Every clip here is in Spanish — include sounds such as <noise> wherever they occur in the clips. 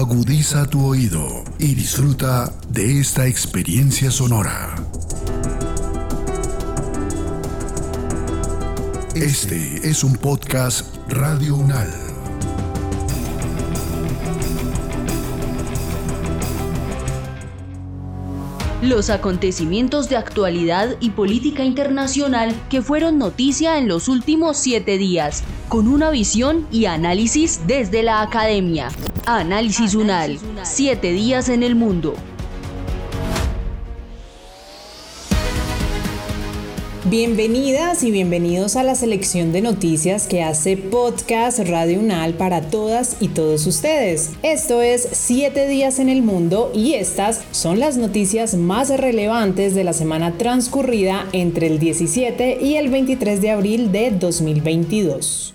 Agudiza tu oído y disfruta de esta experiencia sonora. Este es un podcast Radio Unal. los acontecimientos de actualidad y política internacional que fueron noticia en los últimos siete días, con una visión y análisis desde la academia. Análisis UNAL, siete días en el mundo. Bienvenidas y bienvenidos a la selección de noticias que hace Podcast Radio Unal para todas y todos ustedes. Esto es 7 días en el mundo y estas son las noticias más relevantes de la semana transcurrida entre el 17 y el 23 de abril de 2022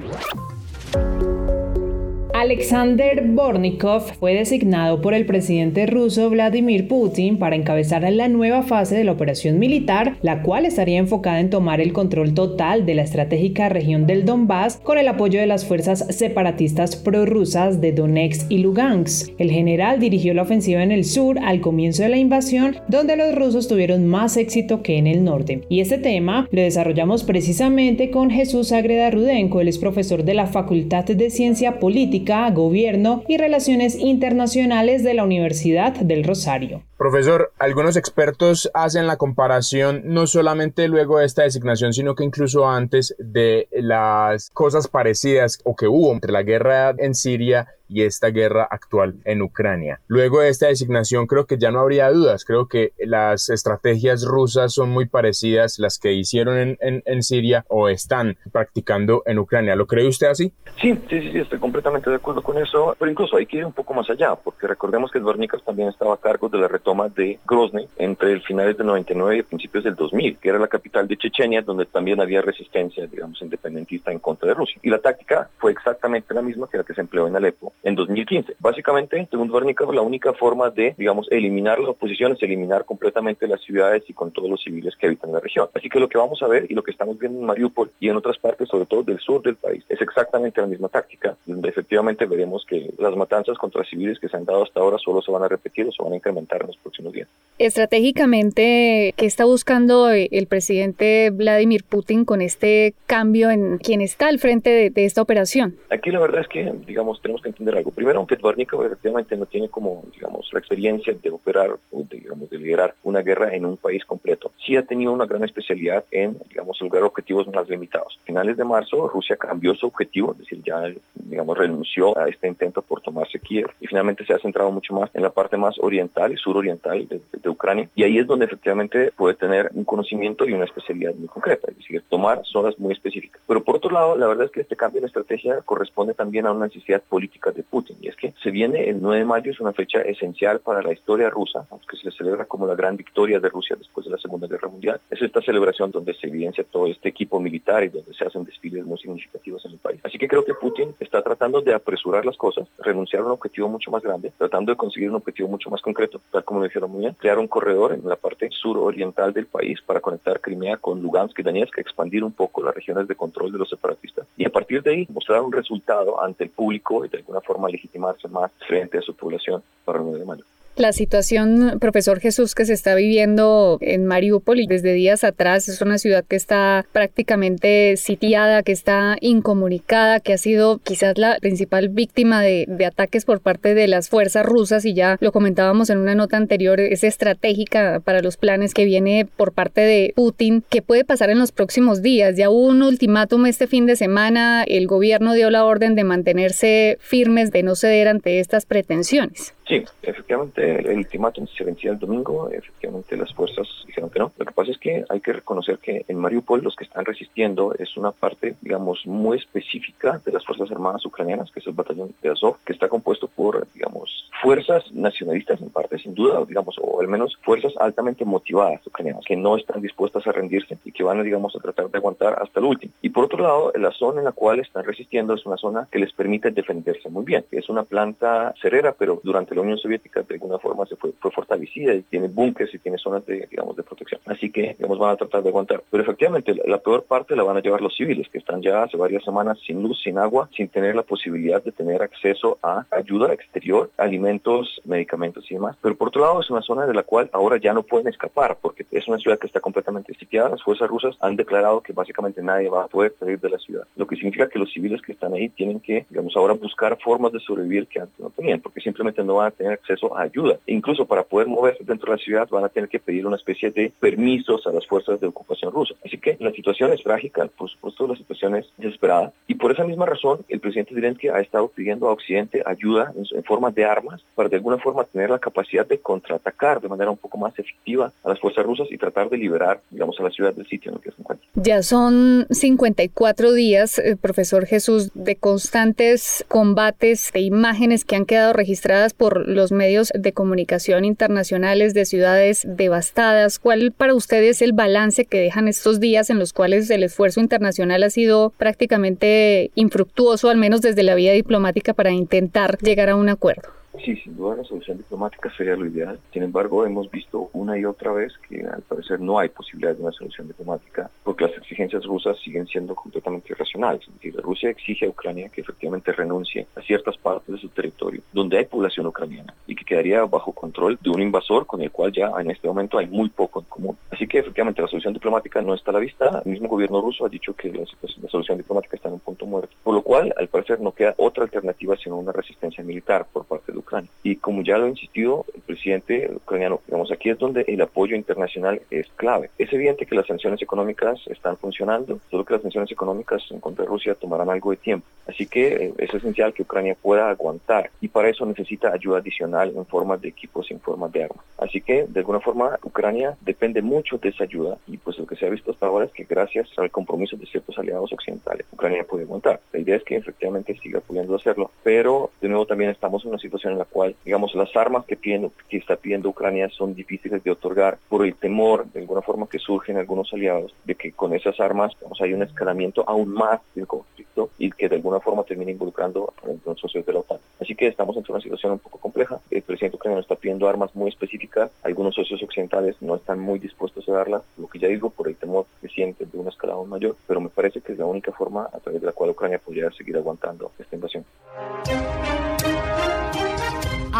Alexander Bornikov fue designado por el presidente ruso Vladimir Putin para encabezar la nueva fase de la operación militar, la cual estaría enfocada en tomar el control total de la estratégica región del Donbass con el apoyo de las fuerzas separatistas prorrusas de Donetsk y Lugansk. El general dirigió la ofensiva en el sur al comienzo de la invasión, donde los rusos tuvieron más éxito que en el norte. Y este tema lo desarrollamos precisamente con Jesús Agreda Rudenko, él es profesor de la Facultad de Ciencia Política Gobierno y Relaciones Internacionales de la Universidad del Rosario. Profesor, algunos expertos hacen la comparación no solamente luego de esta designación, sino que incluso antes de las cosas parecidas o que hubo entre la guerra en Siria y esta guerra actual en Ucrania. Luego de esta designación creo que ya no habría dudas, creo que las estrategias rusas son muy parecidas las que hicieron en, en, Siria o están practicando en Ucrania. ¿Lo cree usted así? Sí, sí, sí, estoy completamente de acuerdo con eso, pero incluso hay que ir un poco más allá, porque recordemos que Dvornikov también estaba a cargo de la retoma de Grozny entre el finales del 99 y principios del 2000, que era la capital de Chechenia, donde también había resistencia, digamos, independentista en contra de Rusia. Y la táctica fue exactamente la misma que la que se empleó en Alepo en 2015. Básicamente, según Dvornikov, la única forma de, digamos, eliminar la oposición es eliminar completamente las ciudades y con todos los civiles que habitan la región. Así que lo que vamos a ver y lo que estamos viendo en Mariupol y en otras partes, sobre todo del sur del país, es exactamente la misma táctica, donde efectivamente veremos que las matanzas contra civiles que se han dado hasta ahora solo se van a repetir o se van a incrementar en los próximos días. Estratégicamente, ¿qué está buscando el presidente Vladimir Putin con este cambio en quien está al frente de, de esta operación? Aquí la verdad es que, digamos, tenemos que entender algo. Primero, aunque Dvornikov efectivamente no tiene como, digamos, la experiencia de operar o, de, digamos, de liderar una guerra en un país completo, sí ha tenido una gran especialidad en, digamos, lograr objetivos más limitados. A finales de marzo, Rusia cambió su objetivo, es decir, ya, digamos, renunció a este intento por tomarse Kiev y finalmente se ha centrado mucho más en la parte más oriental y suroriental de, de Ucrania. Y ahí es donde efectivamente puede tener un conocimiento y una especialidad muy concreta, es decir, tomar zonas muy específicas. Pero por otro lado, la verdad es que este cambio en estrategia corresponde también a una necesidad política de Putin. Y es que se viene el 9 de mayo, es una fecha esencial para la historia rusa, que se le celebra como la gran victoria de Rusia después de la Segunda Guerra Mundial. Es esta celebración donde se evidencia todo este equipo militar y donde se hacen desfiles muy significativos en el país. Así que creo que Putin está tratando de apresurar las cosas, renunciar a un objetivo mucho más grande, tratando de conseguir un objetivo mucho más concreto, tal como lo dijeron muy bien, crear un corredor en la parte suroriental del país para conectar Crimea con Lugansk y Donetsk, expandir un poco las regiones de control de los separatistas y a partir de ahí mostrar un resultado ante el público y de alguna forma legitimarse más frente a su población para el 9 de mayo. La situación, profesor Jesús, que se está viviendo en Mariupol y desde días atrás es una ciudad que está prácticamente sitiada, que está incomunicada, que ha sido quizás la principal víctima de, de, ataques por parte de las fuerzas rusas y ya lo comentábamos en una nota anterior, es estratégica para los planes que viene por parte de Putin. ¿Qué puede pasar en los próximos días? Ya hubo un ultimátum este fin de semana, el gobierno dio la orden de mantenerse firmes, de no ceder ante estas pretensiones. Sí, efectivamente, el ultimátum se vencía el domingo, efectivamente las fuerzas dijeron que no. Lo que pasa es que hay que reconocer que en Mariupol los que están resistiendo es una parte, digamos, muy específica de las Fuerzas Armadas ucranianas, que es el batallón de Azov, que está compuesto por, digamos, fuerzas nacionalistas en parte, sin duda, digamos, o al menos fuerzas altamente motivadas ucranianas, que no están dispuestas a rendirse y que van, digamos, a tratar de aguantar hasta el último. Y por otro lado, la zona en la cual están resistiendo es una zona que les permite defenderse muy bien. Es una planta cerera, pero durante la Unión Soviética de alguna forma se fue, fue fortalecida y tiene búnkeres y tiene zonas de, digamos, de protección. Así que, digamos, van a tratar de aguantar. Pero efectivamente, la, la peor parte la van a llevar los civiles, que están ya hace varias semanas sin luz, sin agua, sin tener la posibilidad de tener acceso a ayuda exterior, alimentos, medicamentos y demás. Pero por otro lado, es una zona de la cual ahora ya no pueden escapar, porque es una ciudad que está completamente sitiada. Las fuerzas rusas han declarado que básicamente nadie va a poder salir de la ciudad, lo que significa que los civiles que están ahí tienen que, digamos, ahora buscar formas de sobrevivir que antes no tenían, porque simplemente no van a tener acceso a ayuda. E incluso para poder moverse dentro de la ciudad van a tener que pedir una especie de permisos a las fuerzas de ocupación rusa. Así que la situación es trágica, por supuesto la situación es desesperada, y por esa misma razón el presidente Zelensky ha estado pidiendo a Occidente ayuda en, en forma de armas para de alguna forma tener la capacidad de contraatacar de manera un poco más efectiva a las fuerzas rusas y tratar de liberar, digamos, a la ciudad del sitio en el que se encuentra. Ya son 54 días, eh, profesor Jesús, de constantes combates, de imágenes que han quedado registradas por los medios de comunicación internacionales de ciudades devastadas. ¿Cuál para ustedes es el balance que dejan estos días en los cuales el esfuerzo internacional ha sido prácticamente infructuoso, al menos desde la vía diplomática, para intentar llegar a un acuerdo? Sí, sin duda la solución diplomática sería lo ideal. Sin embargo, hemos visto una y otra vez que al parecer no hay posibilidad de una solución diplomática porque las exigencias rusas siguen siendo completamente irracionales. Es decir, Rusia exige a Ucrania que efectivamente renuncie a ciertas partes de su territorio donde hay población ucraniana y que quedaría bajo control de un invasor con el cual ya en este momento hay muy poco en común. Así que efectivamente la solución diplomática no está a la vista. El mismo gobierno ruso ha dicho que la, la solución diplomática está en un punto muerto. Por lo cual, al parecer, no queda otra alternativa sino una resistencia militar por parte de Ucrania. Y como ya lo ha insistido el presidente ucraniano, digamos, aquí es donde el apoyo internacional es clave. Es evidente que las sanciones económicas están funcionando, solo que las sanciones económicas en contra de Rusia tomarán algo de tiempo. Así que eh, es esencial que Ucrania pueda aguantar y para eso necesita ayuda adicional en forma de equipos y en forma de armas. Así que de alguna forma Ucrania depende mucho de esa ayuda y pues lo que se ha visto hasta ahora es que gracias al compromiso de ciertos aliados occidentales, Ucrania puede aguantar. La idea es que efectivamente siga pudiendo hacerlo, pero de nuevo también estamos en una situación en la cual, digamos, las armas que, piden, que está pidiendo Ucrania son difíciles de otorgar por el temor, de alguna forma, que surgen algunos aliados de que con esas armas digamos, hay un escalamiento aún más del conflicto y que de alguna forma termine involucrando a los socios de la OTAN. Así que estamos en una situación un poco compleja. El presidente ucraniano está pidiendo armas muy específicas. Algunos socios occidentales no están muy dispuestos a darlas, lo que ya digo, por el temor que sienten de una escala aún mayor, pero me parece que es la única forma a través de la cual Ucrania podría seguir aguantando esta invasión.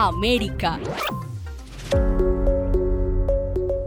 América.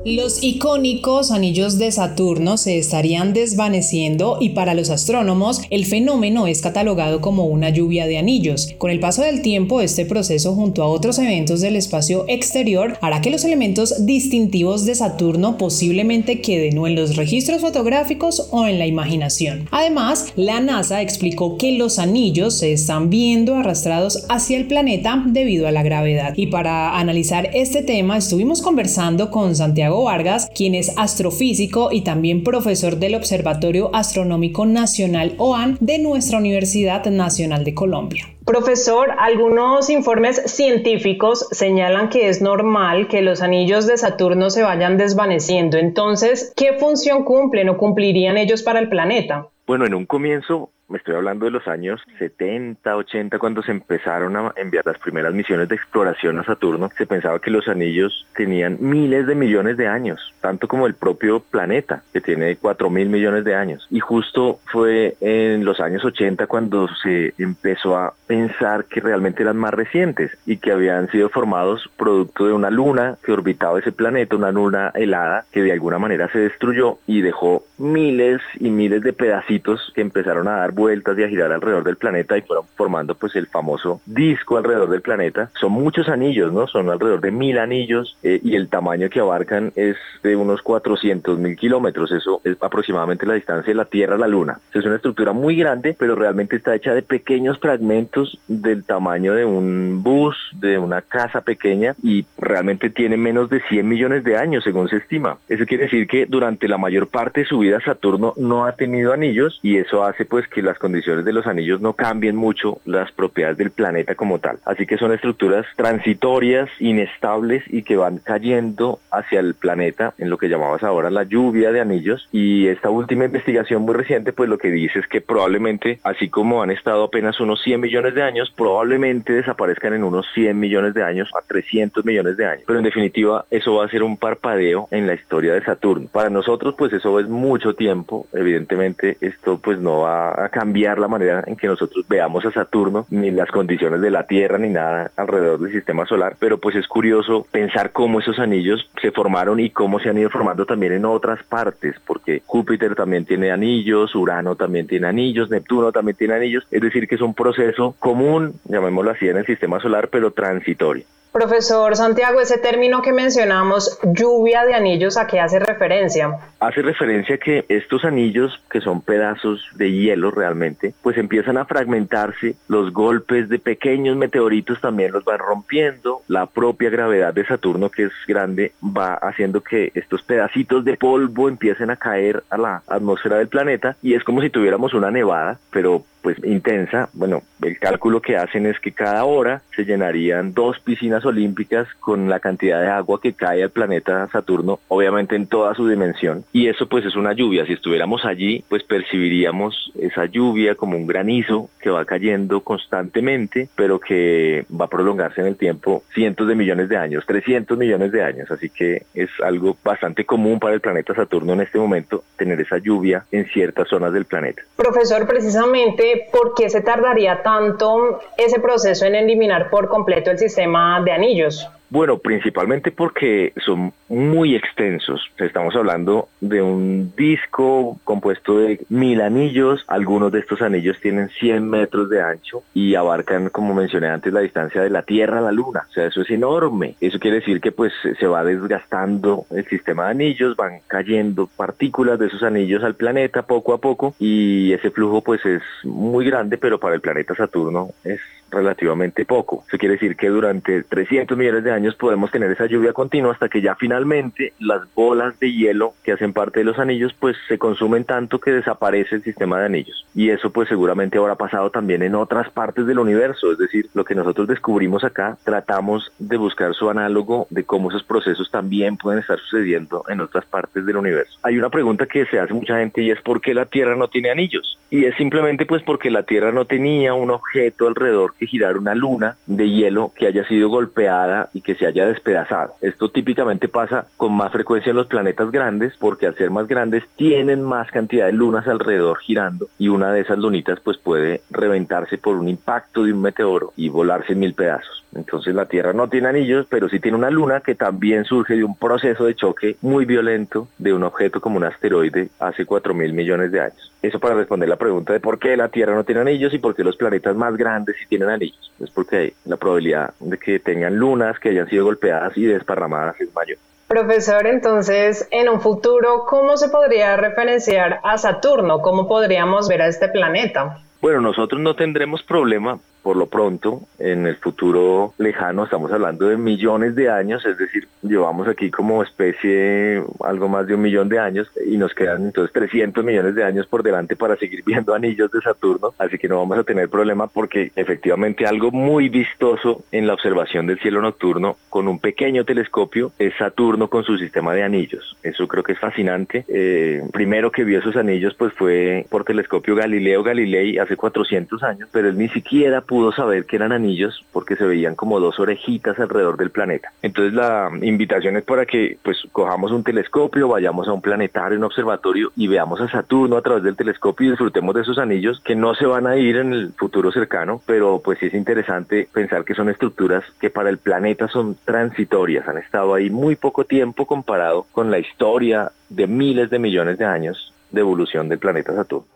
Los icónicos anillos de Saturno se estarían desvaneciendo y para los astrónomos el fenómeno es catalogado como una lluvia de anillos. Con el paso del tiempo, este proceso junto a otros eventos del espacio exterior hará que los elementos distintivos de Saturno posiblemente queden o en los registros fotográficos o en la imaginación. Además, la NASA explicó que los anillos se están viendo arrastrados hacia el planeta debido a la gravedad. Y para analizar este tema estuvimos conversando con Santiago Vargas, quien es astrofísico y también profesor del Observatorio Astronómico Nacional OAN de nuestra Universidad Nacional de Colombia. Profesor, algunos informes científicos señalan que es normal que los anillos de Saturno se vayan desvaneciendo. Entonces, ¿qué función cumplen o cumplirían ellos para el planeta? Bueno, en un comienzo me estoy hablando de los años 70, 80, cuando se empezaron a enviar las primeras misiones de exploración a Saturno, se pensaba que los anillos tenían miles de millones de años, tanto como el propio planeta, que tiene 4 mil millones de años. Y justo fue en los años 80 cuando se empezó a pensar que realmente eran más recientes y que habían sido formados producto de una luna que orbitaba ese planeta, una luna helada que de alguna manera se destruyó y dejó miles y miles de pedacitos que empezaron a dar vueltas y a girar alrededor del planeta y fueron formando pues el famoso disco alrededor del planeta. Son muchos anillos, ¿no? Son alrededor de mil anillos eh, y el tamaño que abarcan es de unos 400 mil kilómetros. Eso es aproximadamente la distancia de la Tierra a la Luna. Es una estructura muy grande, pero realmente está hecha de pequeños fragmentos del tamaño de un bus, de una casa pequeña y realmente tiene menos de 100 millones de años según se estima. Eso quiere decir que durante la mayor parte de su vida Saturno no ha tenido anillos y eso hace pues que las condiciones de los anillos no cambien mucho las propiedades del planeta como tal. Así que son estructuras transitorias, inestables y que van cayendo hacia el planeta en lo que llamabas ahora la lluvia de anillos. Y esta última investigación muy reciente pues lo que dice es que probablemente, así como han estado apenas unos 100 millones de años, probablemente desaparezcan en unos 100 millones de años a 300 millones de años. Pero en definitiva eso va a ser un parpadeo en la historia de Saturno. Para nosotros pues eso es mucho tiempo. Evidentemente esto pues no va a cambiar la manera en que nosotros veamos a Saturno, ni las condiciones de la Tierra, ni nada alrededor del sistema solar. Pero pues es curioso pensar cómo esos anillos se formaron y cómo se han ido formando también en otras partes, porque Júpiter también tiene anillos, Urano también tiene anillos, Neptuno también tiene anillos. Es decir, que es un proceso común, llamémoslo así, en el sistema solar, pero transitorio. Profesor Santiago, ese término que mencionamos, lluvia de anillos, ¿a qué hace referencia? Hace referencia que estos anillos, que son pedazos de hielo realmente, pues empiezan a fragmentarse, los golpes de pequeños meteoritos también los van rompiendo, la propia gravedad de Saturno, que es grande, va haciendo que estos pedacitos de polvo empiecen a caer a la atmósfera del planeta y es como si tuviéramos una nevada, pero pues intensa. Bueno, el cálculo que hacen es que cada hora se llenarían dos piscinas olímpicas con la cantidad de agua que cae al planeta Saturno, obviamente en toda su dimensión. Y eso pues es una lluvia. Si estuviéramos allí, pues percibiríamos esa lluvia como un granizo que va cayendo constantemente, pero que va a prolongarse en el tiempo cientos de millones de años, 300 millones de años. Así que es algo bastante común para el planeta Saturno en este momento tener esa lluvia en ciertas zonas del planeta. Profesor, precisamente ¿por qué se tardaría tanto ese proceso en eliminar por completo el sistema de anillos? Bueno, principalmente porque son muy extensos. Estamos hablando de un disco compuesto de mil anillos. Algunos de estos anillos tienen 100 metros de ancho y abarcan, como mencioné antes, la distancia de la Tierra a la Luna. O sea, eso es enorme. Eso quiere decir que pues se va desgastando el sistema de anillos, van cayendo partículas de esos anillos al planeta poco a poco y ese flujo pues es muy grande, pero para el planeta Saturno es relativamente poco. Eso quiere decir que durante 300 millones de años podemos tener esa lluvia continua hasta que ya finalmente las bolas de hielo que hacen parte de los anillos pues se consumen tanto que desaparece el sistema de anillos. Y eso pues seguramente habrá pasado también en otras partes del universo, es decir, lo que nosotros descubrimos acá, tratamos de buscar su análogo de cómo esos procesos también pueden estar sucediendo en otras partes del universo. Hay una pregunta que se hace mucha gente y es ¿por qué la Tierra no tiene anillos? Y es simplemente pues porque la Tierra no tenía un objeto alrededor que girar una luna de hielo que haya sido golpeada y que se haya despedazado. Esto típicamente pasa con más frecuencia en los planetas grandes porque al ser más grandes tienen más cantidad de lunas alrededor girando y una de esas lunitas pues puede reventarse por un impacto de un meteoro y volarse en mil pedazos. Entonces la Tierra no tiene anillos, pero sí tiene una luna que también surge de un proceso de choque muy violento de un objeto como un asteroide hace 4 mil millones de años. Eso para responder la pregunta de por qué la Tierra no tiene anillos y por qué los planetas más grandes sí tienen anillos. Es porque la probabilidad de que tengan lunas que hayan sido golpeadas y desparramadas es mayor. Profesor, entonces, en un futuro, ¿cómo se podría referenciar a Saturno? ¿Cómo podríamos ver a este planeta? Bueno, nosotros no tendremos problema por lo pronto, en el futuro lejano, estamos hablando de millones de años, es decir, llevamos aquí como especie algo más de un millón de años y nos quedan entonces 300 millones de años por delante para seguir <laughs> viendo anillos de Saturno, así que no vamos a tener problema porque efectivamente algo muy vistoso en la observación del cielo nocturno con un pequeño telescopio es Saturno con su sistema de anillos. Eso creo que es fascinante. Eh, primero que vio esos anillos pues fue por telescopio Galileo Galilei hace 400 años, pero él ni siquiera pudo pudo saber que eran anillos porque se veían como dos orejitas alrededor del planeta. Entonces la invitación es para que pues cojamos un telescopio, vayamos a un planetario, un observatorio y veamos a Saturno a través del telescopio y disfrutemos de esos anillos que no se van a ir en el futuro cercano, pero pues sí es interesante pensar que son estructuras que para el planeta son transitorias, han estado ahí muy poco tiempo comparado con la historia de miles de millones de años de evolución del planeta Saturno.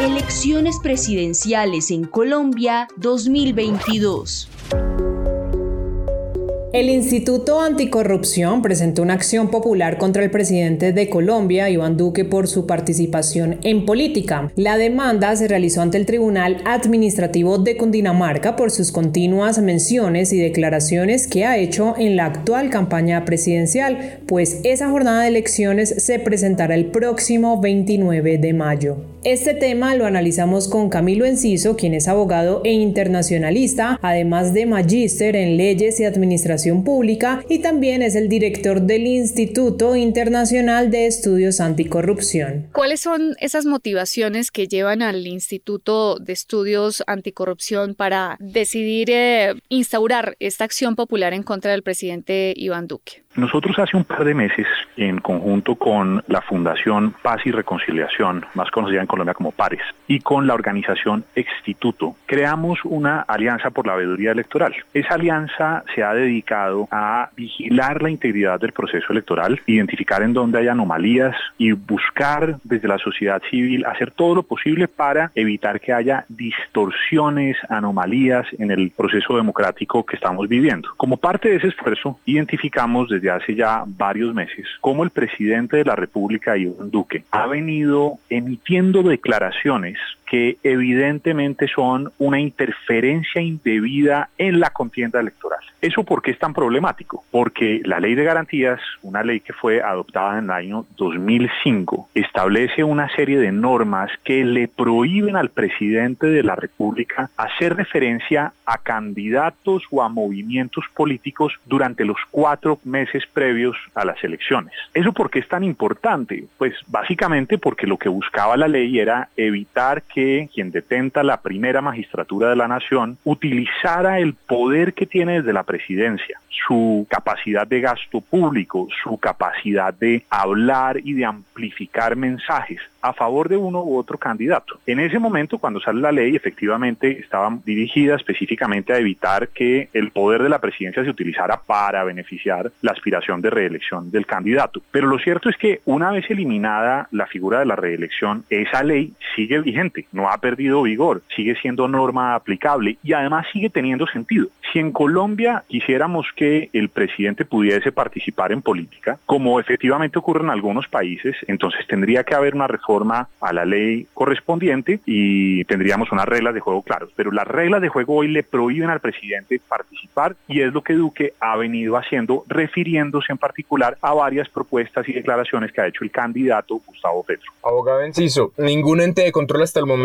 Elecciones presidenciales en Colombia 2022. El Instituto Anticorrupción presentó una acción popular contra el presidente de Colombia, Iván Duque, por su participación en política. La demanda se realizó ante el Tribunal Administrativo de Cundinamarca por sus continuas menciones y declaraciones que ha hecho en la actual campaña presidencial, pues esa jornada de elecciones se presentará el próximo 29 de mayo. Este tema lo analizamos con Camilo Enciso, quien es abogado e internacionalista, además de magíster en leyes y administración pública y también es el director del Instituto Internacional de Estudios Anticorrupción. ¿Cuáles son esas motivaciones que llevan al Instituto de Estudios Anticorrupción para decidir eh, instaurar esta acción popular en contra del presidente Iván Duque? Nosotros hace un par de meses, en conjunto con la Fundación Paz y Reconciliación, más conocida en Colombia como PARES, y con la organización Exstituto, creamos una alianza por la veeduría electoral. Esa alianza se ha dedicado a vigilar la integridad del proceso electoral, identificar en dónde hay anomalías y buscar desde la sociedad civil hacer todo lo posible para evitar que haya distorsiones, anomalías en el proceso democrático que estamos viviendo. Como parte de ese esfuerzo, identificamos desde hace ya varios meses cómo el presidente de la República, Iván Duque, ha venido emitiendo declaraciones que evidentemente son una interferencia indebida en la contienda electoral. ¿Eso por qué es tan problemático? Porque la ley de garantías, una ley que fue adoptada en el año 2005, establece una serie de normas que le prohíben al presidente de la República hacer referencia a candidatos o a movimientos políticos durante los cuatro meses previos a las elecciones. ¿Eso por qué es tan importante? Pues básicamente porque lo que buscaba la ley era evitar que quien detenta la primera magistratura de la nación utilizara el poder que tiene desde la presidencia, su capacidad de gasto público, su capacidad de hablar y de amplificar mensajes a favor de uno u otro candidato. En ese momento, cuando sale la ley, efectivamente estaba dirigida específicamente a evitar que el poder de la presidencia se utilizara para beneficiar la aspiración de reelección del candidato. Pero lo cierto es que una vez eliminada la figura de la reelección, esa ley sigue vigente, no ha perdido vigor, sigue siendo norma aplicable y además sigue teniendo sentido. Si en Colombia quisiéramos que el presidente pudiese participar en política, como efectivamente ocurre en algunos países, entonces tendría que haber una reforma a la ley correspondiente y tendríamos unas reglas de juego claras. Pero las reglas de juego hoy le prohíben al presidente participar y es lo que Duque ha venido haciendo, refiriéndose en particular a varias propuestas y declaraciones que ha hecho el candidato Gustavo Petro. Abogado Enciso, ningún ente de control hasta el momento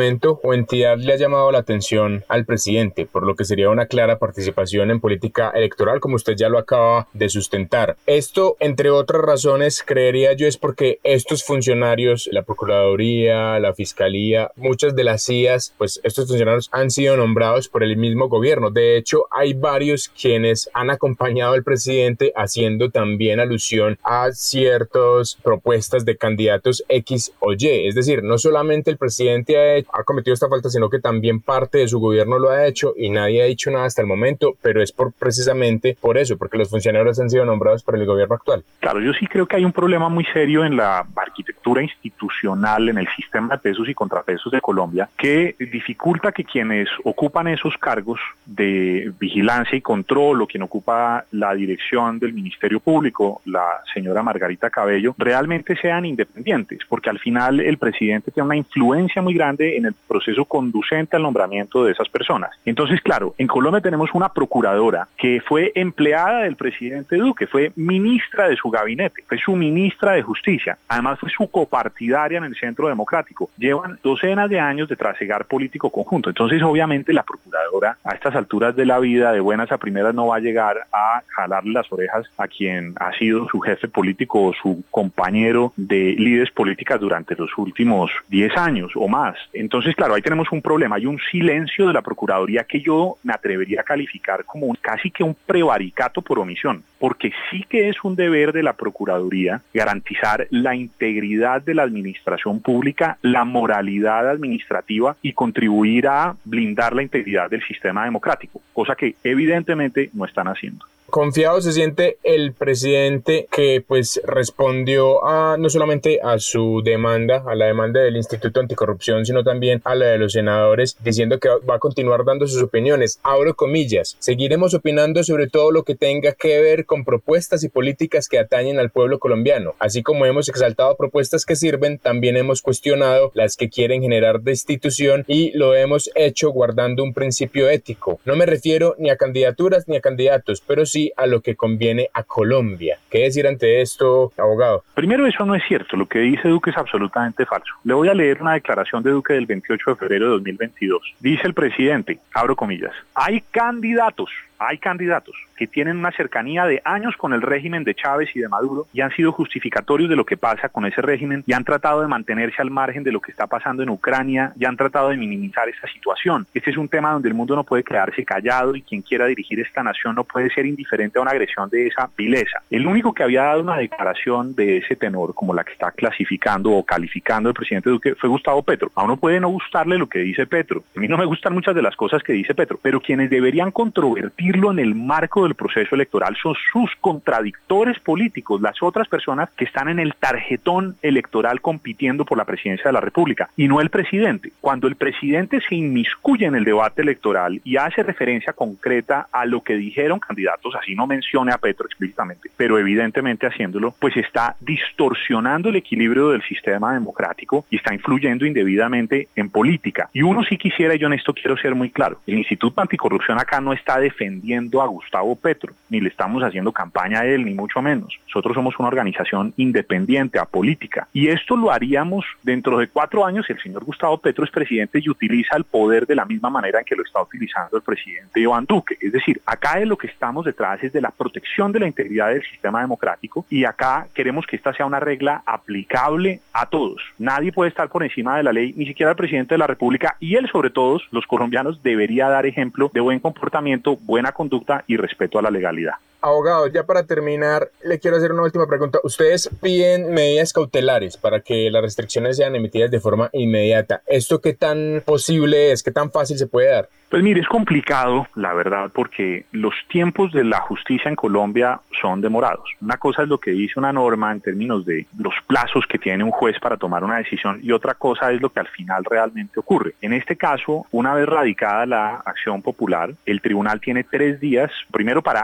o entidad le ha llamado la atención al presidente, por lo que sería una clara participación en política electoral, como usted ya lo acaba de sustentar. Esto, entre otras razones, creería yo es porque estos funcionarios, la Procuraduría, la Fiscalía, muchas de las CIAs, pues estos funcionarios han sido nombrados por el mismo gobierno. De hecho, hay varios quienes han acompañado al presidente haciendo también alusión a ciertas propuestas de candidatos X o Y. Es decir, no solamente el presidente ha, ha cometido esta falta, sino que también parte de su gobierno lo ha hecho y nadie ha dicho nada hasta el momento, pero es por precisamente por eso, porque los funcionarios han sido nombrados por el gobierno actual. Claro, yo sí creo que hay un problema muy serio en la arquitectura institucional en el sistema de pesos y contrapesos de Colombia que dificulta que quienes ocupan esos cargos de vigilancia y control o quien ocupa la dirección del Ministerio Público, la señora Margarita Cabello, realmente sean independientes, porque al final el presidente tiene una influencia muy grande en el proceso conducente al nombramiento de esas personas. Entonces, claro, en Colombia tenemos una procuradora que fue empleada del presidente Duque, fue ministra de su gabinete, fue su ministra de Justicia, además fue su copartidaria en el Centro Democrático. Llevan docenas de años de trasegar político conjunto. Entonces, obviamente, la procuradora a estas alturas de la vida, de buenas a primeras, no va a llegar a jalarle las orejas a quien ha sido su jefe político o su compañero de líderes políticas durante los últimos 10 años o más. Entonces, claro, ahí tenemos un problema. Hay un silencio de la Procuraduría que yo me atrevería a calificar como un, casi que un prevaricato por omisión, porque sí que es un deber de la Procuraduría garantizar la integridad de la administración pública, la moralidad administrativa y contribuir a blindar la integridad del sistema democrático, cosa que evidentemente no están haciendo confiado se siente el presidente que pues respondió no solamente a su demanda, a la demanda del Instituto Anticorrupción, sino también a la de los senadores, diciendo que va a continuar dando sus opiniones. Abro comillas, seguiremos opinando sobre todo lo que tenga que ver con propuestas y políticas que atañen al pueblo colombiano. Así como hemos exaltado propuestas que sirven, también hemos cuestionado las que quieren generar destitución y lo hemos hecho guardando un principio ético. No me refiero ni a candidaturas ni a candidatos, pero sí a lo que conviene a Colombia. ¿Qué decir ante esto, abogado? Primero, eso no es cierto. Lo que dice Duque es absolutamente falso. Le voy a leer una declaración de Duque del 28 de febrero de 2022. Dice el presidente, abro comillas, hay candidatos hay candidatos que tienen una cercanía de años con el régimen de Chávez y de Maduro y han sido justificatorios de lo que pasa con ese régimen y han tratado de mantenerse al margen de lo que está pasando en Ucrania y han tratado de minimizar esta situación. Este es un tema donde el mundo no puede quedarse callado y quien quiera dirigir esta nación no puede ser indiferente a una agresión de esa vileza. El único que había dado una declaración de ese tenor, como la que está clasificando o calificando el presidente Duque, fue Gustavo Petro. A uno puede no gustarle lo que dice Petro. A mí no me gustan muchas de las cosas que dice Petro, pero quienes deberían controvertir en el marco del proceso electoral son sus contradictores políticos, las otras personas que están en el tarjetón electoral compitiendo por la presidencia de la República y no el presidente. Cuando el presidente se inmiscuye en el debate electoral y hace referencia concreta a lo que dijeron candidatos, así no mencione a Petro explícitamente, pero evidentemente haciéndolo, pues está distorsionando el equilibrio del sistema democrático y está influyendo indebidamente en política. Y uno sí quisiera, yo en esto quiero ser muy claro, el Instituto Anticorrupción acá no está defendiendo a Gustavo Petro, ni le estamos haciendo campaña a él, ni mucho menos. Nosotros somos una organización independiente, apolítica. Y esto lo haríamos dentro de cuatro años si el señor Gustavo Petro es presidente y utiliza el poder de la misma manera en que lo está utilizando el presidente Iván Duque. Es decir, acá de lo que estamos detrás es de la protección de la integridad del sistema democrático y acá queremos que esta sea una regla aplicable a todos. Nadie puede estar por encima de la ley, ni siquiera el presidente de la República y él sobre todo, los colombianos, debería dar ejemplo de buen comportamiento, buena conducta y respeto a la legalidad. Abogado, ya para terminar, le quiero hacer una última pregunta. Ustedes piden medidas cautelares para que las restricciones sean emitidas de forma inmediata. ¿Esto qué tan posible es? ¿Qué tan fácil se puede dar? Pues mire, es complicado, la verdad, porque los tiempos de la justicia en Colombia son demorados. Una cosa es lo que dice una norma en términos de los plazos que tiene un juez para tomar una decisión y otra cosa es lo que al final realmente ocurre. En este caso, una vez radicada la acción popular, el tribunal tiene tres días, primero para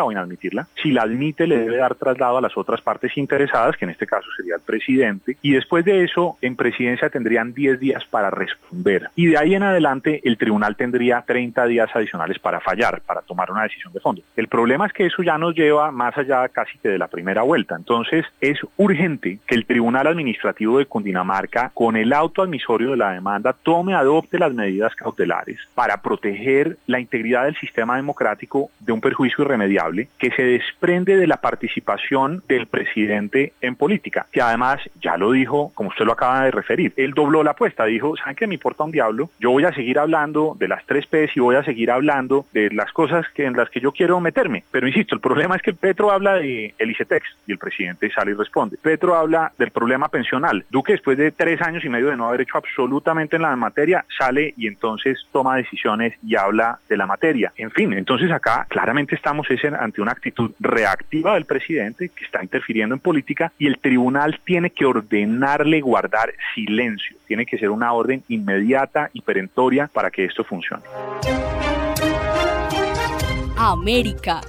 admitirla o inadmitirla. Si la admite, le debe dar traslado a las otras partes interesadas, que en este caso sería el presidente, y después de eso, en presidencia tendrían diez días para responder. Y de ahí en adelante, el tribunal tendría 30 días adicionales para fallar, para tomar una decisión de fondo. El problema es que eso ya nos lleva más allá casi que de la primera vuelta. Entonces es urgente que el Tribunal Administrativo de Cundinamarca, con el auto admisorio de la demanda, tome, adopte las medidas cautelares para proteger la integridad del sistema democrático de un perjuicio irremediable que se desprende de la participación del presidente en política, que además ya lo dijo, como usted lo acaba de referir, él dobló la apuesta, dijo, ¿saben que me importa un diablo? Yo voy a seguir hablando de las tres P's y voy a seguir hablando de las cosas que, en las que yo quiero meterme. Pero insisto, el problema es que Petro habla de el ICETEX y el presidente sale y responde. Petro habla del problema pensional. Duque, después de tres años y medio de no haber hecho absolutamente en la materia, sale y entonces toma decisiones y habla de la materia. En fin, entonces acá claramente estamos ante una actitud reactiva del presidente que está interfiriendo en política y el tribunal tiene que ordenarle guardar silencio. Tiene que ser una orden inmediata y perentoria para que esto funcione. América.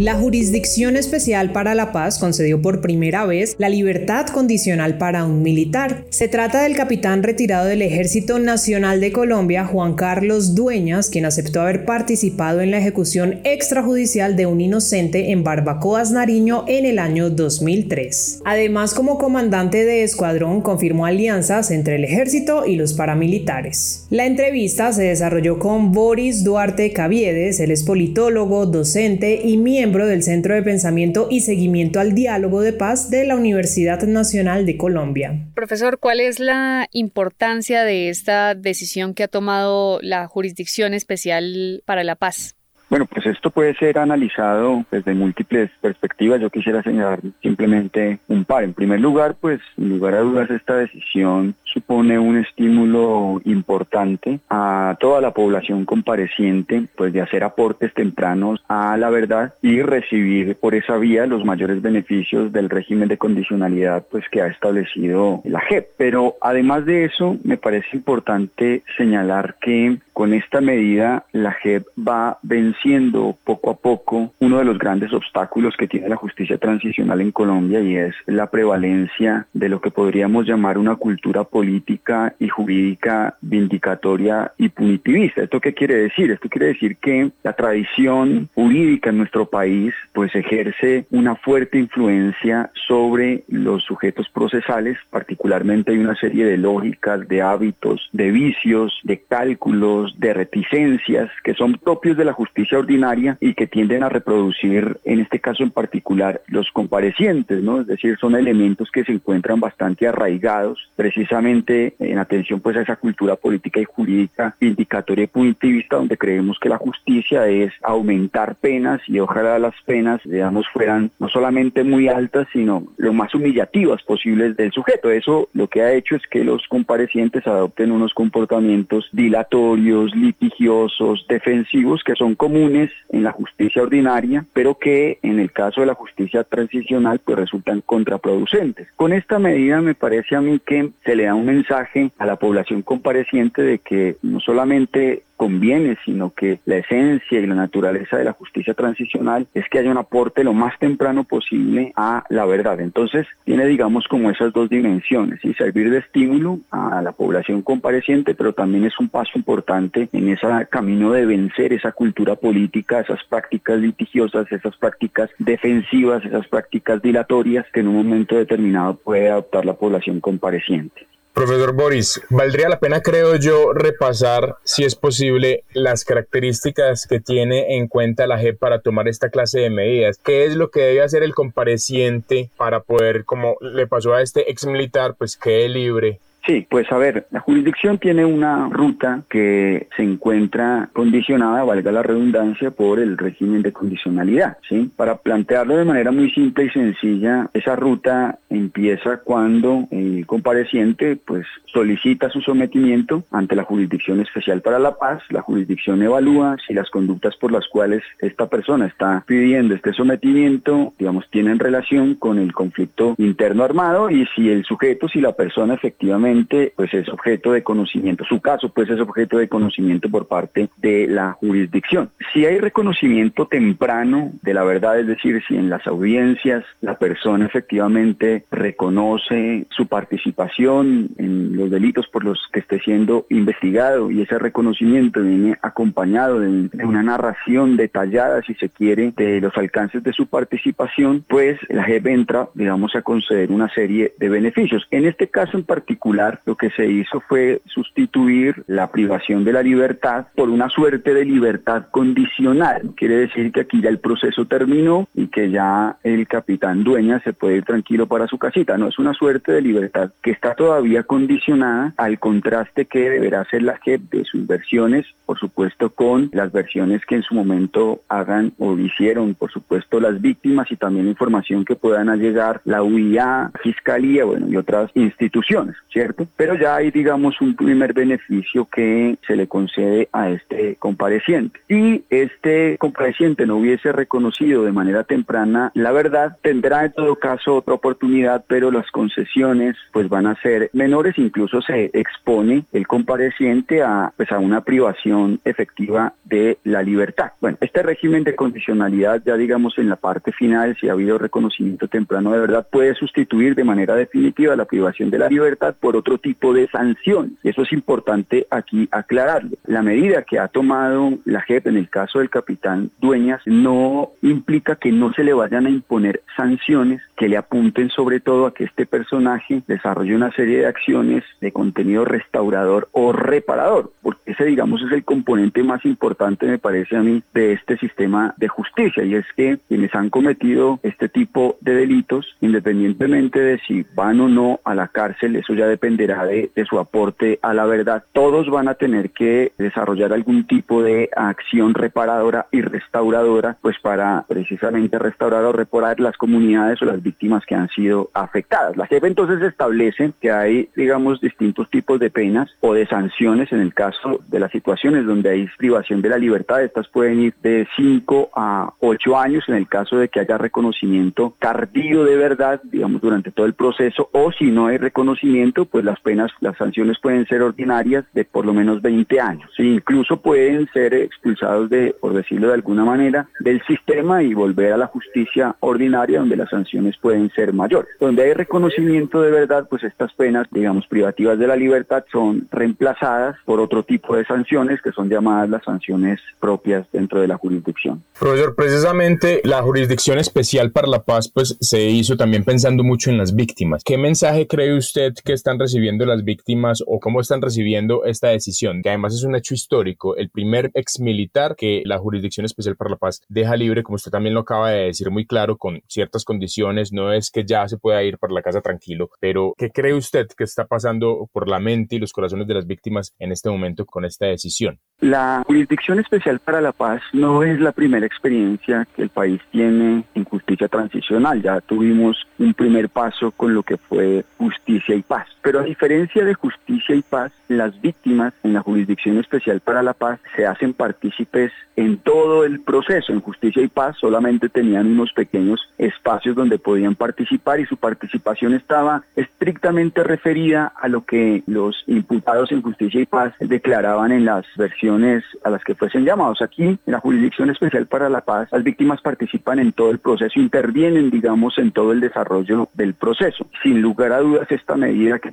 La Jurisdicción Especial para la Paz concedió por primera vez la libertad condicional para un militar. Se trata del capitán retirado del Ejército Nacional de Colombia, Juan Carlos Dueñas, quien aceptó haber participado en la ejecución extrajudicial de un inocente en Barbacoas, Nariño, en el año 2003. Además, como comandante de escuadrón, confirmó alianzas entre el ejército y los paramilitares. La entrevista se desarrolló con Boris Duarte Caviedes, él es politólogo, docente y miembro del Centro de Pensamiento y Seguimiento al Diálogo de Paz de la Universidad Nacional de Colombia. Profesor, ¿cuál es la importancia de esta decisión que ha tomado la Jurisdicción Especial para la Paz? Bueno, pues esto puede ser analizado desde múltiples perspectivas. Yo quisiera señalar simplemente un par. En primer lugar, pues, sin lugar a dudas, esta decisión supone un estímulo importante a toda la población compareciente, pues, de hacer aportes tempranos a la verdad y recibir por esa vía los mayores beneficios del régimen de condicionalidad, pues, que ha establecido la JEP. Pero además de eso, me parece importante señalar que con esta medida la JEP va venciendo poco a poco uno de los grandes obstáculos que tiene la justicia transicional en Colombia y es la prevalencia de lo que podríamos llamar una cultura política y jurídica vindicatoria y punitivista. ¿Esto qué quiere decir? Esto quiere decir que la tradición jurídica en nuestro país pues ejerce una fuerte influencia sobre los sujetos procesales, particularmente hay una serie de lógicas, de hábitos, de vicios, de cálculos, de reticencias que son propios de la justicia ordinaria y que tienden a reproducir en este caso en particular los comparecientes, ¿no? Es decir, son elementos que se encuentran bastante arraigados precisamente en atención pues a esa cultura política y jurídica indicatoria y punitivista donde creemos que la justicia es aumentar penas y ojalá las penas digamos fueran no solamente muy altas sino lo más humillativas posibles del sujeto. Eso lo que ha hecho es que los comparecientes adopten unos comportamientos dilatorios, litigiosos, defensivos que son comunes en la justicia ordinaria, pero que en el caso de la justicia transicional pues resultan contraproducentes. Con esta medida me parece a mí que se le da un mensaje a la población compareciente de que no solamente conviene, sino que la esencia y la naturaleza de la justicia transicional es que haya un aporte lo más temprano posible a la verdad. Entonces, tiene, digamos, como esas dos dimensiones, y servir de estímulo a la población compareciente, pero también es un paso importante en ese camino de vencer esa cultura política, esas prácticas litigiosas, esas prácticas defensivas, esas prácticas dilatorias que en un momento determinado puede adoptar la población compareciente. Profesor Boris, valdría la pena, creo yo, repasar, si es posible, las características que tiene en cuenta la JEP para tomar esta clase de medidas. ¿Qué es lo que debe hacer el compareciente para poder, como le pasó a este ex militar, pues quede libre Sí, pues a ver, la jurisdicción tiene una ruta que se encuentra condicionada, valga la redundancia, por el régimen de condicionalidad. ¿sí? Para plantearlo de manera muy simple y sencilla, esa ruta empieza cuando el compareciente pues, solicita su sometimiento ante la Jurisdicción Especial para la Paz. La jurisdicción evalúa si las conductas por las cuales esta persona está pidiendo este sometimiento, digamos, tienen relación con el conflicto interno armado y si el sujeto, si la persona efectivamente pues es objeto de conocimiento, su caso pues es objeto de conocimiento por parte de la jurisdicción. Si hay reconocimiento temprano de la verdad, es decir, si en las audiencias la persona efectivamente reconoce su participación en los delitos por los que esté siendo investigado y ese reconocimiento viene acompañado de, una narración detallada, si se quiere, de los alcances de su participación, pues la JEP entra, digamos, a conceder una serie de beneficios. En este caso en particular, lo que se hizo fue sustituir la privación de la libertad por una suerte de libertad condicional. Quiere decir que aquí ya el proceso terminó y que ya el capitán dueña se puede ir tranquilo para su casita. No es una suerte de libertad que está todavía condicionada al contraste que deberá hacer la JEP de sus versiones, por supuesto con las versiones que en su momento hagan o hicieron, por supuesto, las víctimas y también información que puedan llegar la UIA, Fiscalía, bueno, y otras instituciones, ¿cierto? Pero ya hay, digamos, un primer beneficio que se le concede a este compareciente. Si este compareciente no hubiese reconocido de manera temprana la verdad, tendrá en todo caso otra oportunidad, pero las concesiones pues van a ser menores, incluso se expone el compareciente a, pues, a una privación efectiva de la libertad. Bueno, este régimen de condicionalidad ya digamos en la parte final, si ha habido reconocimiento temprano de verdad, puede sustituir de manera definitiva la privación de la libertad por otro tipo de sanción. Eso es importante aquí aclararlo. La medida que ha tomado la JEP en el caso del capitán Dueñas no implica que no se le vayan a imponer sanciones que le apunten sobre todo a que este personaje desarrolle una serie de acciones de contenido restaurador o reparador, porque ese digamos es el componente más importante me parece a mí de este sistema de justicia y es que quienes han cometido este tipo de delitos, independientemente de si van o no a la cárcel, eso ya dependerá de, de su aporte a la verdad, todos van a tener que desarrollar algún tipo de acción reparadora y restauradora, pues para precisamente restaurar o reparar las comunidades o las víctimas que han sido afectadas. La JEP entonces establece que hay, digamos, distintos tipos de penas o de sanciones en el caso de las situaciones donde hay privación de la libertad. Estas pueden ir de 5 a 8 años en el caso de que haya reconocimiento tardío de verdad, digamos, durante todo el proceso, o si no hay reconocimiento, pues pues las penas, las sanciones pueden ser ordinarias de por lo menos 20 años. E incluso pueden ser expulsados de, por decirlo de alguna manera, del sistema y volver a la justicia ordinaria donde las sanciones pueden ser mayores. Donde hay reconocimiento de verdad, pues estas penas, digamos, privativas de la libertad son reemplazadas por otro tipo de sanciones que son llamadas las sanciones propias dentro de la jurisdicción. Profesor, precisamente la jurisdicción especial para la paz pues se hizo también pensando mucho en las víctimas. ¿Qué mensaje cree usted que están recibiendo las víctimas o cómo están recibiendo esta decisión? Que además es un hecho histórico, el primer ex militar que la jurisdicción especial para la paz deja libre, como usted también lo acaba de decir muy claro, con ciertas condiciones, no es que ya se pueda ir para la casa tranquilo, pero ¿qué cree usted que está pasando por la mente y los corazones de las víctimas en este momento con esta decisión? La Jurisdicción Especial para la Paz no es la primera experiencia que el país tiene en justicia transicional. Ya tuvimos un primer paso con lo que fue justicia y paz. Pero a diferencia de justicia y paz, las víctimas en la Jurisdicción Especial para la Paz se hacen partícipes en todo el proceso. En justicia y paz solamente tenían unos pequeños espacios donde podían participar y su participación estaba estrictamente referida a lo que los imputados en justicia y paz declaraban en las versiones a las que fuesen llamados. Aquí, en la Jurisdicción Especial para la Paz, las víctimas participan en todo el proceso, intervienen, digamos, en todo el desarrollo del proceso. Sin lugar a dudas, esta medida que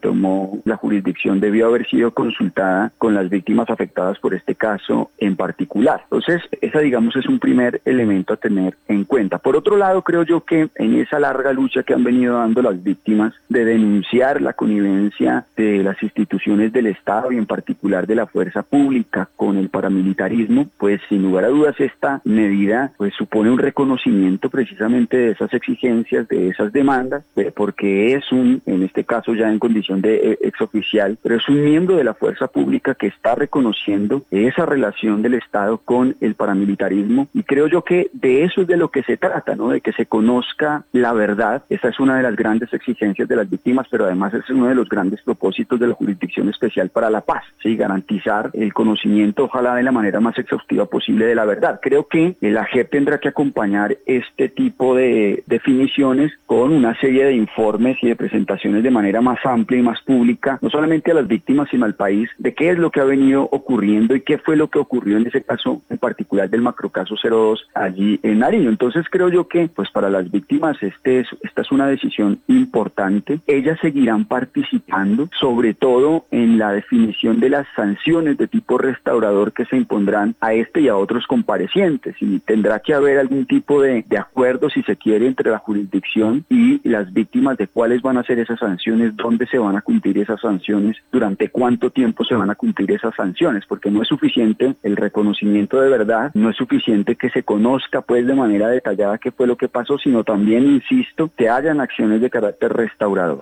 la jurisdicción debió haber sido consultada con las víctimas afectadas por este caso en particular. Entonces, esa, digamos, es un primer elemento a tener en cuenta. Por otro lado, creo yo que en esa larga lucha que han venido dando las víctimas de denunciar la connivencia de las instituciones del Estado y en particular de la fuerza pública con el paramilitarismo, pues sin lugar a dudas esta medida pues supone un reconocimiento precisamente de esas exigencias, de esas demandas, porque es un, en este caso ya en de eh, exoficial, pero es un miembro de la fuerza pública que está reconociendo esa relación del Estado con el paramilitarismo y creo yo que de eso es de lo que se trata, ¿no? De que se conozca la verdad. Esa es una de las grandes exigencias de las víctimas, pero además es uno de los grandes propósitos de la Jurisdicción Especial para la Paz, ¿sí? Garantizar el conocimiento ojalá de la manera más exhaustiva posible de la verdad. Creo que la JEP tendrá que acompañar este tipo de definiciones con una serie de informes y de presentaciones de manera más amplia y más pública, no solamente a las víctimas, sino al país, de qué es lo que ha venido ocurriendo y qué fue lo que ocurrió en ese caso en particular del macrocaso 02 allí en Nariño. Entonces creo yo que pues para las víctimas este es, esta es una decisión importante. Ellas seguirán participando, sobre todo en la definición de las sanciones de tipo restaurador que se impondrán a este y a otros comparecientes y tendrá que haber algún tipo de, de acuerdo, si se quiere, entre la jurisdicción y las víctimas de cuáles van a ser esas sanciones, dónde se van a cumplir esas sanciones, durante cuánto tiempo se van a cumplir esas sanciones, porque no es suficiente el reconocimiento de verdad, no es suficiente que se conozca pues de manera detallada qué fue lo que pasó, sino también, insisto, que hayan acciones de carácter restaurador.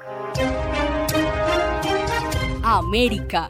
América.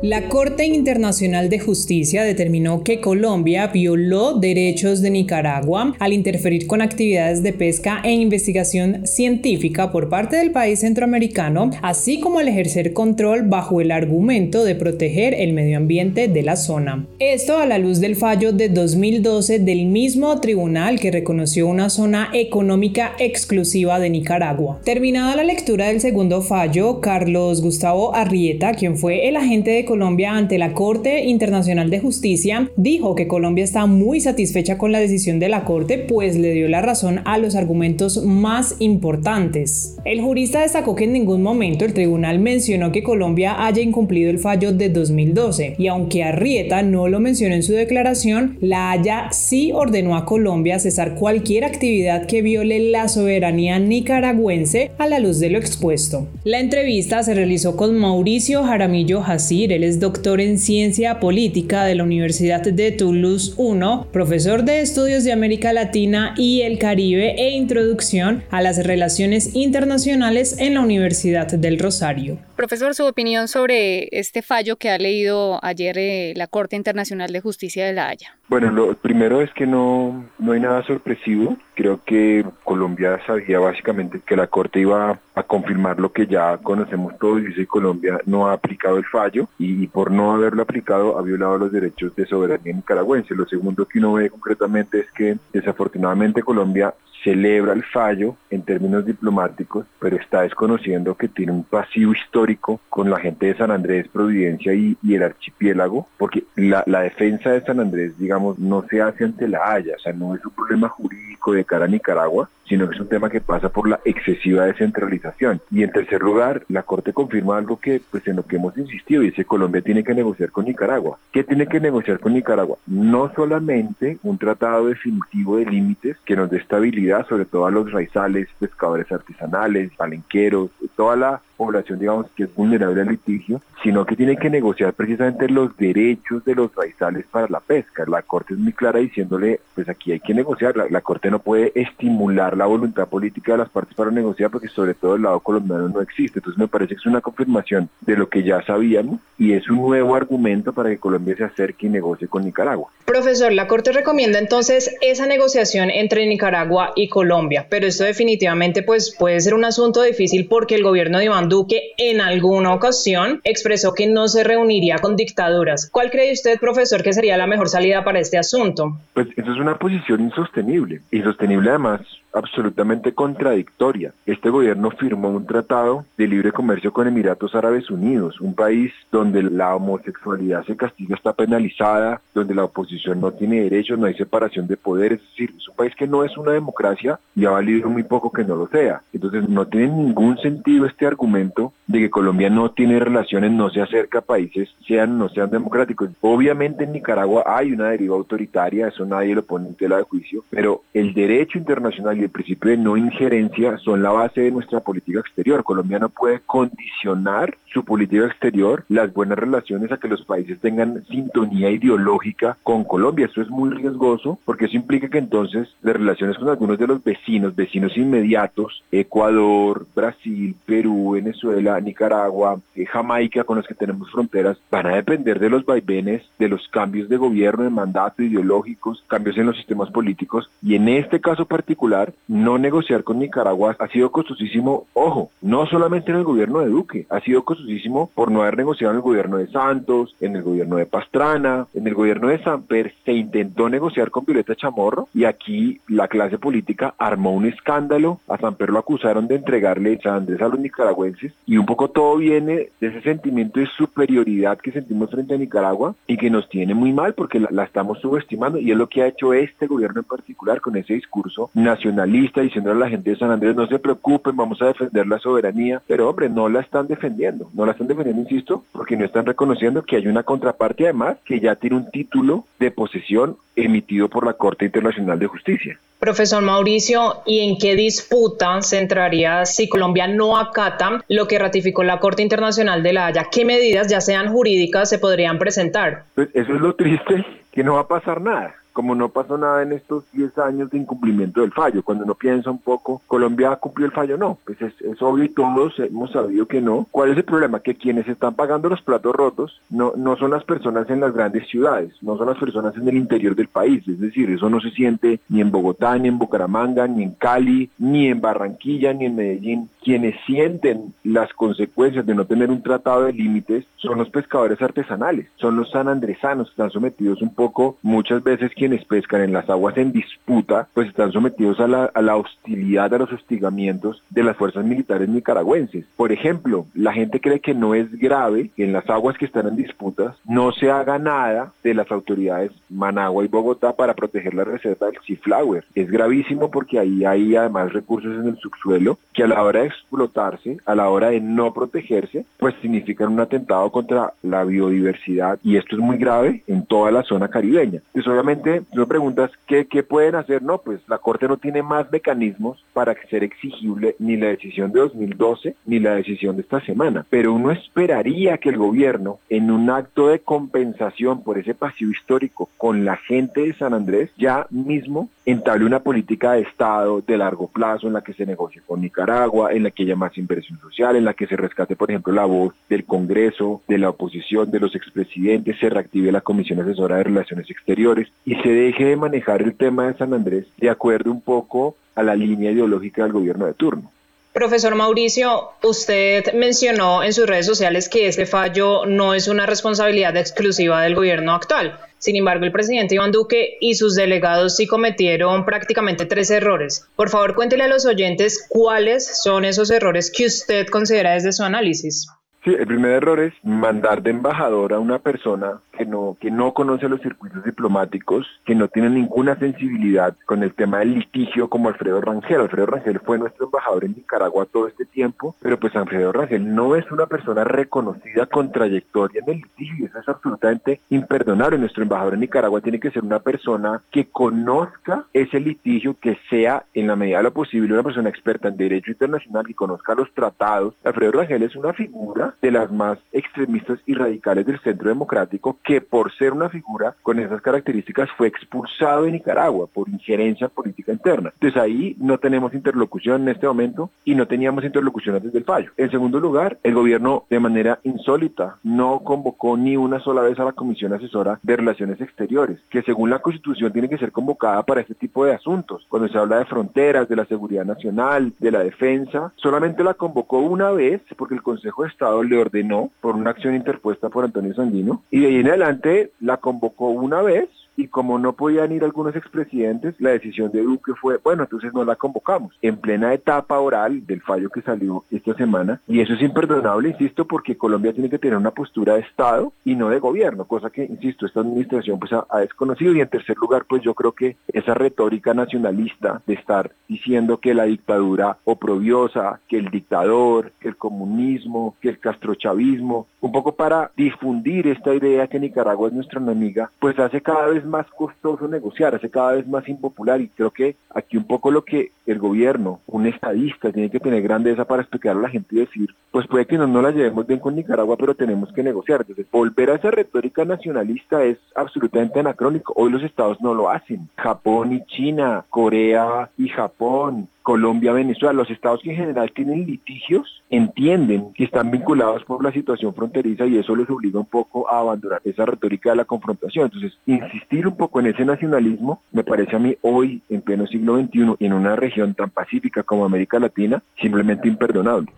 La Corte Internacional de Justicia determinó que Colombia violó derechos de Nicaragua al interferir con actividades de pesca e investigación científica por parte del país centroamericano, así como al ejercer control bajo el argumento de proteger el medio ambiente de la zona. Esto a la luz del fallo de 2012 del mismo tribunal que reconoció una zona económica exclusiva de Nicaragua. Terminada la lectura del segundo fallo, Carlos Gustavo Arrieta, quien fue el agente de Colombia ante la Corte Internacional de Justicia dijo que Colombia está muy satisfecha con la decisión de la Corte, pues le dio la razón a los argumentos más importantes. El jurista destacó que en ningún momento el tribunal mencionó que Colombia haya incumplido el fallo de 2012 y aunque Arrieta no lo mencionó en su declaración, la Haya sí ordenó a Colombia cesar cualquier actividad que viole la soberanía nicaragüense a la luz de lo expuesto. La entrevista se realizó con Mauricio Jaramillo Jacir, él es doctor en ciencia política de la Universidad de Toulouse I, profesor de estudios de América Latina y el Caribe e introducción a las relaciones internacionales en la Universidad del Rosario. Profesor, su opinión sobre este fallo que ha leído ayer eh, la Corte Internacional de Justicia de La Haya. Bueno, lo primero es que no, no hay nada sorpresivo. Creo que Colombia sabía básicamente que la Corte iba a confirmar lo que ya conocemos todos, y dice Colombia no ha aplicado el fallo y, por no haberlo aplicado ha violado los derechos de soberanía nicaragüense. Lo segundo que uno ve concretamente es que desafortunadamente Colombia celebra el fallo en términos diplomáticos, pero está desconociendo que tiene un pasivo histórico con la gente de San Andrés, Providencia y, el archipiélago, porque la, la, defensa de San Andrés, digamos, no se hace ante la Haya, o sea, no es un problema jurídico de cara a Nicaragua, sino que es un tema que pasa por la excesiva descentralización. Y en tercer lugar, la Corte confirma algo que, pues en lo que hemos insistido, dice Colombia tiene que negociar con Nicaragua. ¿Qué tiene que negociar con Nicaragua? No solamente un tratado definitivo de límites que nos dé estabilidad, sobre todo a los raizales, pescadores artesanales, palenqueros, toda la población, digamos, que es vulnerable al litigio, sino que tiene que negociar precisamente los derechos de los raizales para la pesca. La Corte es muy clara diciéndole, pues aquí hay que negociar, la, la Corte no puede estimular la voluntad política de las partes para negociar porque sobre todo el lado colombiano no existe. Entonces me parece que es una confirmación de lo que ya sabíamos y es un nuevo argumento para que Colombia se acerque y negocie con Nicaragua. Profesor, la Corte recomienda entonces esa negociación entre Nicaragua y Colombia, pero esto definitivamente pues puede ser un asunto difícil porque el gobierno de Iván Duque en alguna ocasión expresó que no se reuniría con dictaduras. ¿Cuál cree usted, profesor, que sería la mejor salida para este asunto? Pues eso es una posición insostenible. Insostenible además absolutamente contradictoria. Este gobierno firmó un tratado de libre comercio con Emiratos Árabes Unidos, un país donde la homosexualidad se castiga, está penalizada, donde la oposición no tiene derechos, no hay separación de poderes, es decir, es un país que no es una democracia y ha valido muy poco que no lo sea. Entonces no tiene ningún sentido este argumento de que Colombia no tiene relaciones, no se acerca a países, sean no sean democráticos. Obviamente en Nicaragua hay una deriva autoritaria, eso nadie lo pone en tela de juicio, pero el derecho internacional y el principio de no injerencia son la base de nuestra política exterior. Colombia no puede condicionar su política exterior, las buenas relaciones a que los países tengan sintonía ideológica con Colombia. Eso es muy riesgoso porque eso implica que entonces las relaciones con algunos de los vecinos, vecinos inmediatos, Ecuador, Brasil, Perú, Venezuela, Nicaragua, eh, Jamaica, con los que tenemos fronteras, van a depender de los vaivenes, de los cambios de gobierno, de mandato, ideológicos, cambios en los sistemas políticos. Y en este caso particular, no negociar con Nicaragua ha sido costosísimo, ojo, no solamente en el gobierno de Duque, ha sido costosísimo por no haber negociado en el gobierno de Santos, en el gobierno de Pastrana, en el gobierno de Samper, se intentó negociar con Violeta Chamorro y aquí la clase política armó un escándalo, a Samper lo acusaron de entregarle San Andrés a los nicaragüenses y un poco todo viene de ese sentimiento de superioridad que sentimos frente a Nicaragua y que nos tiene muy mal porque la, la estamos subestimando y es lo que ha hecho este gobierno en particular con ese discurso nacional lista diciendo a la gente de San Andrés no se preocupen, vamos a defender la soberanía, pero hombre, no la están defendiendo, no la están defendiendo, insisto, porque no están reconociendo que hay una contraparte además que ya tiene un título de posesión emitido por la Corte Internacional de Justicia. Profesor Mauricio, ¿y en qué disputa se entraría si Colombia no acata lo que ratificó la Corte Internacional de la Haya? ¿Qué medidas, ya sean jurídicas, se podrían presentar? Pues eso es lo triste, que no va a pasar nada como no pasó nada en estos 10 años de incumplimiento del fallo. Cuando uno piensa un poco, ¿Colombia cumplió el fallo? No, pues es, obvio y todos hemos sabido que no. ¿Cuál es el problema? Que quienes están pagando los platos rotos no, no son las personas en las grandes ciudades, no son las personas en el interior del país. Es decir, eso no se siente ni en Bogotá, ni en Bucaramanga, ni en Cali, ni en Barranquilla, ni en Medellín. Quienes sienten las consecuencias de no tener un tratado de límites son los pescadores artesanales, son los sanandresanos que están sometidos un poco muchas veces quienes quienes pescan en las aguas en disputa, pues están sometidos a la, a la hostilidad, a los hostigamientos de las fuerzas militares nicaragüenses. Por ejemplo, la gente cree que no es grave que en las aguas que están en disputas no se haga nada de las autoridades Managua y Bogotá para proteger la reserva del Seaflower. Es gravísimo porque ahí hay además recursos en el subsuelo que a la hora de explotarse, a la hora de no protegerse, pues significan un atentado contra la biodiversidad y esto es muy grave en toda la zona caribeña. Pues obviamente tú me preguntas ¿qué, ¿qué, pueden hacer, no, pues la Corte no tiene más mecanismos para ser exigible ni la decisión de 2012 ni la decisión de esta semana. Pero uno esperaría que el gobierno, en un acto de compensación por ese pasivo histórico con la gente de San Andrés, ya mismo entable una política de Estado de largo plazo en la que se negocie con Nicaragua, en la que haya más inversión social, en la que se rescate, por ejemplo, la voz del Congreso, de la oposición, de los expresidentes, se reactive la Comisión Asesora de Relaciones Exteriores y se deje de manejar el tema de San Andrés de acuerdo un poco a la línea ideológica del gobierno de turno. Profesor Mauricio, usted mencionó en sus redes sociales que este fallo no es una responsabilidad exclusiva del gobierno actual. Sin embargo, el presidente Iván Duque y sus delegados sí cometieron prácticamente tres errores. Por favor, cuéntele a los oyentes cuáles son esos errores que usted considera desde su análisis. Sí, el primer error es mandar de embajador a una persona que no, que no conoce los circuitos diplomáticos, que no tiene ninguna sensibilidad con el tema del litigio como Alfredo Rangel. Alfredo Rangel fue nuestro embajador en Nicaragua todo este tiempo, pero pues Alfredo Rangel no es una persona reconocida con trayectoria en el litigio y eso es absolutamente imperdonable. Nuestro embajador en Nicaragua tiene que ser una persona que conozca ese litigio, que sea en la medida de lo posible una persona experta en derecho internacional y conozca los tratados. Alfredo Rangel es una figura de las más extremistas y radicales del centro democrático que por ser una figura con esas características fue expulsado de Nicaragua por injerencia política interna. Entonces ahí no tenemos interlocución en este momento y no teníamos interlocución antes del fallo. En segundo lugar, el gobierno de manera insólita no convocó ni una sola vez a la Comisión Asesora de Relaciones Exteriores, que según la Constitución tiene que ser convocada para este tipo de asuntos. Cuando se habla de fronteras, de la seguridad nacional, de la defensa, solamente la convocó una vez porque el Consejo de Estado le ordenó por una acción interpuesta por Antonio Sanguino y de ahí en adelante la convocó una vez y como no podían ir algunos expresidentes, la decisión de Duque fue, bueno, entonces no la convocamos, en plena etapa oral del fallo que salió esta semana, y eso es imperdonable, insisto, porque Colombia tiene que tener una postura de Estado y no de gobierno, cosa que, insisto, esta administración pues ha, ha desconocido, y en tercer lugar, pues yo creo que esa retórica nacionalista de estar diciendo que la dictadura oprobiosa, que el dictador, que el comunismo, que el castrochavismo, un poco para difundir esta idea que Nicaragua es nuestra enemiga, pues hace cada vez más costoso negociar, hace cada vez más impopular y creo que aquí un poco lo que el gobierno, un estadista, tiene que tener grandeza para explicar a la gente y decir, pues puede que no, no la llevemos bien con Nicaragua, pero tenemos que negociar. Entonces, volver a esa retórica nacionalista es absolutamente anacrónico. Hoy los estados no lo hacen. Japón y China, Corea y Japón, Colombia, Venezuela, los estados que en general tienen litigios, entienden que están vinculados por la situación fronteriza y eso les obliga un poco a abandonar esa retórica de la confrontación. Entonces, insistir un poco en ese nacionalismo me parece a mí hoy, en pleno siglo XXI, en una región tan pacífica como América Latina, simplemente imperdonable.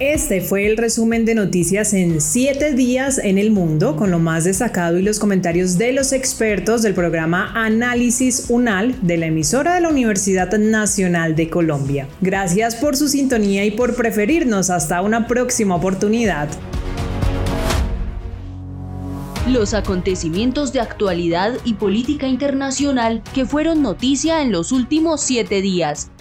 Este fue el resumen de noticias en siete días en el mundo, con lo más destacado y los comentarios de los expertos del programa Análisis UNAL de la emisora de la Universidad Nacional de Colombia. Gracias por su sintonía y por preferirnos. Hasta una próxima oportunidad. Los acontecimientos de actualidad y política internacional que fueron noticia en los últimos siete días